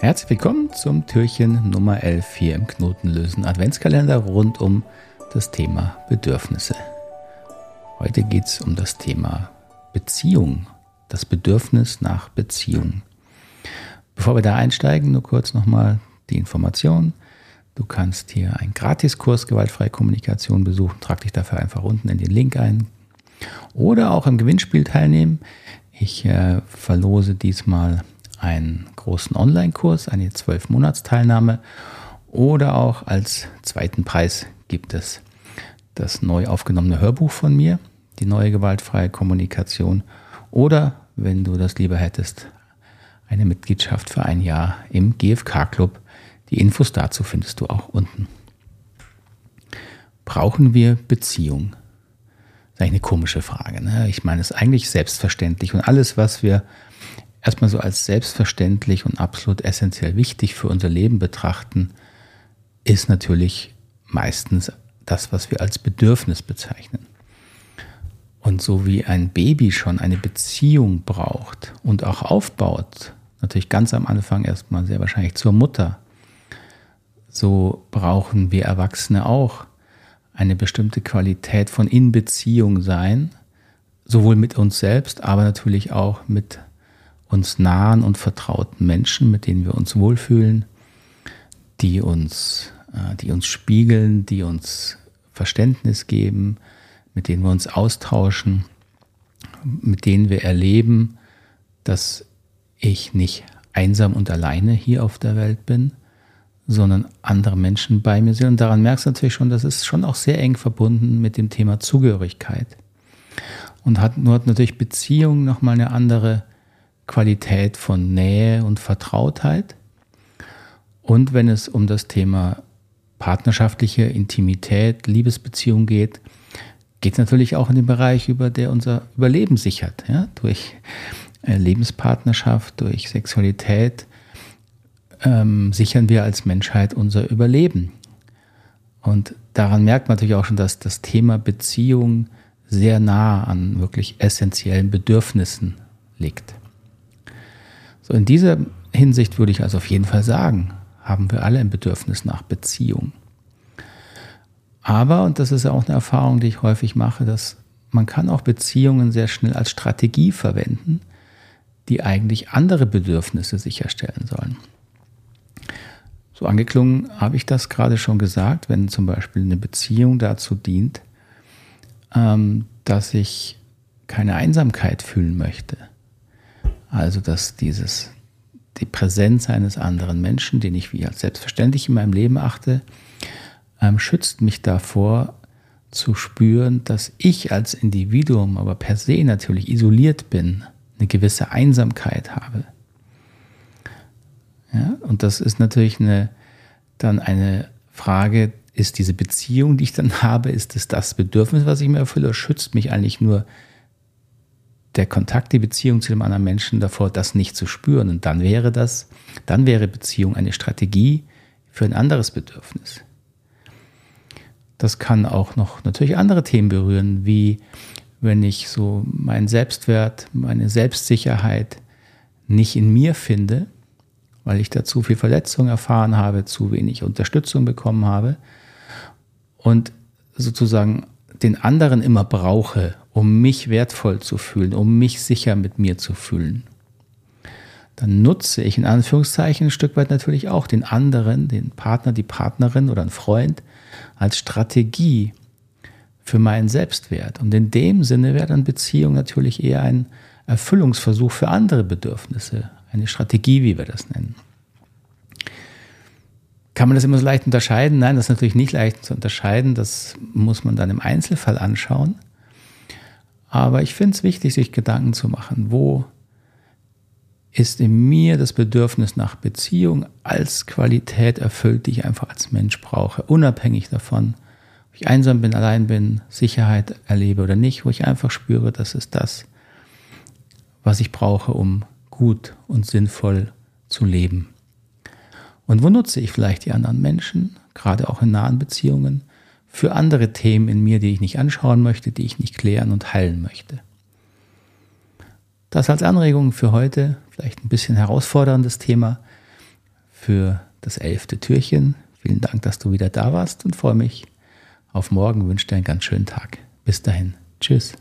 Herzlich willkommen zum Türchen Nummer 11 hier im Knotenlösen Adventskalender rund um das Thema Bedürfnisse. Heute geht es um das Thema Beziehung, das Bedürfnis nach Beziehung. Bevor wir da einsteigen, nur kurz nochmal die Information. Du kannst hier einen Gratiskurs Gewaltfreie Kommunikation besuchen. Trag dich dafür einfach unten in den Link ein. Oder auch im Gewinnspiel teilnehmen. Ich äh, verlose diesmal einen großen Online-Kurs, eine 12-Monats-Teilnahme. Oder auch als zweiten Preis gibt es das neu aufgenommene Hörbuch von mir, die neue gewaltfreie Kommunikation. Oder, wenn du das lieber hättest, eine Mitgliedschaft für ein Jahr im GFK-Club die Infos dazu findest du auch unten. Brauchen wir Beziehung? Das ist eigentlich eine komische Frage. Ne? Ich meine, es ist eigentlich selbstverständlich und alles, was wir erstmal so als selbstverständlich und absolut essentiell wichtig für unser Leben betrachten, ist natürlich meistens das, was wir als Bedürfnis bezeichnen. Und so wie ein Baby schon eine Beziehung braucht und auch aufbaut, natürlich ganz am Anfang erstmal sehr wahrscheinlich zur Mutter, so brauchen wir Erwachsene auch eine bestimmte Qualität von Inbeziehung sein, sowohl mit uns selbst, aber natürlich auch mit uns nahen und vertrauten Menschen, mit denen wir uns wohlfühlen, die uns, äh, die uns spiegeln, die uns Verständnis geben, mit denen wir uns austauschen, mit denen wir erleben, dass ich nicht einsam und alleine hier auf der Welt bin, sondern andere Menschen bei mir sind. Und daran merkst du natürlich schon, das ist schon auch sehr eng verbunden mit dem Thema Zugehörigkeit. Und hat nur hat natürlich Beziehung nochmal eine andere Qualität von Nähe und Vertrautheit. Und wenn es um das Thema partnerschaftliche Intimität, Liebesbeziehung geht, geht es natürlich auch in den Bereich, über der unser Überleben sichert. Ja? Durch äh, Lebenspartnerschaft, durch Sexualität, ähm, sichern wir als Menschheit unser Überleben. Und daran merkt man natürlich auch schon, dass das Thema Beziehung sehr nah an wirklich essentiellen Bedürfnissen liegt. So in dieser Hinsicht würde ich also auf jeden Fall sagen, haben wir alle ein Bedürfnis nach Beziehung. Aber, und das ist ja auch eine Erfahrung, die ich häufig mache, dass man kann auch Beziehungen sehr schnell als Strategie verwenden, die eigentlich andere Bedürfnisse sicherstellen sollen. So angeklungen habe ich das gerade schon gesagt, wenn zum Beispiel eine Beziehung dazu dient, ähm, dass ich keine Einsamkeit fühlen möchte. Also dass dieses, die Präsenz eines anderen Menschen, den ich wie als selbstverständlich in meinem Leben achte, ähm, schützt mich davor zu spüren, dass ich als Individuum aber per se natürlich isoliert bin, eine gewisse Einsamkeit habe. Ja, und das ist natürlich eine, dann eine Frage, ist diese Beziehung, die ich dann habe, ist es das Bedürfnis, was ich mir erfülle, oder schützt mich eigentlich nur der Kontakt, die Beziehung zu dem anderen Menschen davor, das nicht zu spüren? Und dann wäre das, dann wäre Beziehung eine Strategie für ein anderes Bedürfnis. Das kann auch noch natürlich andere Themen berühren, wie wenn ich so meinen Selbstwert, meine Selbstsicherheit nicht in mir finde, weil ich da zu viel Verletzung erfahren habe, zu wenig Unterstützung bekommen habe und sozusagen den anderen immer brauche, um mich wertvoll zu fühlen, um mich sicher mit mir zu fühlen. Dann nutze ich in Anführungszeichen ein Stück weit natürlich auch den anderen, den Partner, die Partnerin oder einen Freund als Strategie für meinen Selbstwert. Und in dem Sinne wäre dann Beziehung natürlich eher ein Erfüllungsversuch für andere Bedürfnisse, eine Strategie, wie wir das nennen. Kann man das immer so leicht unterscheiden? Nein, das ist natürlich nicht leicht zu unterscheiden. Das muss man dann im Einzelfall anschauen. Aber ich finde es wichtig, sich Gedanken zu machen, wo ist in mir das Bedürfnis nach Beziehung als Qualität erfüllt, die ich einfach als Mensch brauche, unabhängig davon, ob ich einsam bin, allein bin, Sicherheit erlebe oder nicht, wo ich einfach spüre, das ist das, was ich brauche, um gut und sinnvoll zu leben. Und wo nutze ich vielleicht die anderen Menschen, gerade auch in nahen Beziehungen, für andere Themen in mir, die ich nicht anschauen möchte, die ich nicht klären und heilen möchte. Das als Anregung für heute, vielleicht ein bisschen herausforderndes Thema. für das elfte Türchen. Vielen Dank, dass du wieder da warst und freue mich auf morgen. Wünsche dir einen ganz schönen Tag. Bis dahin. Tschüss.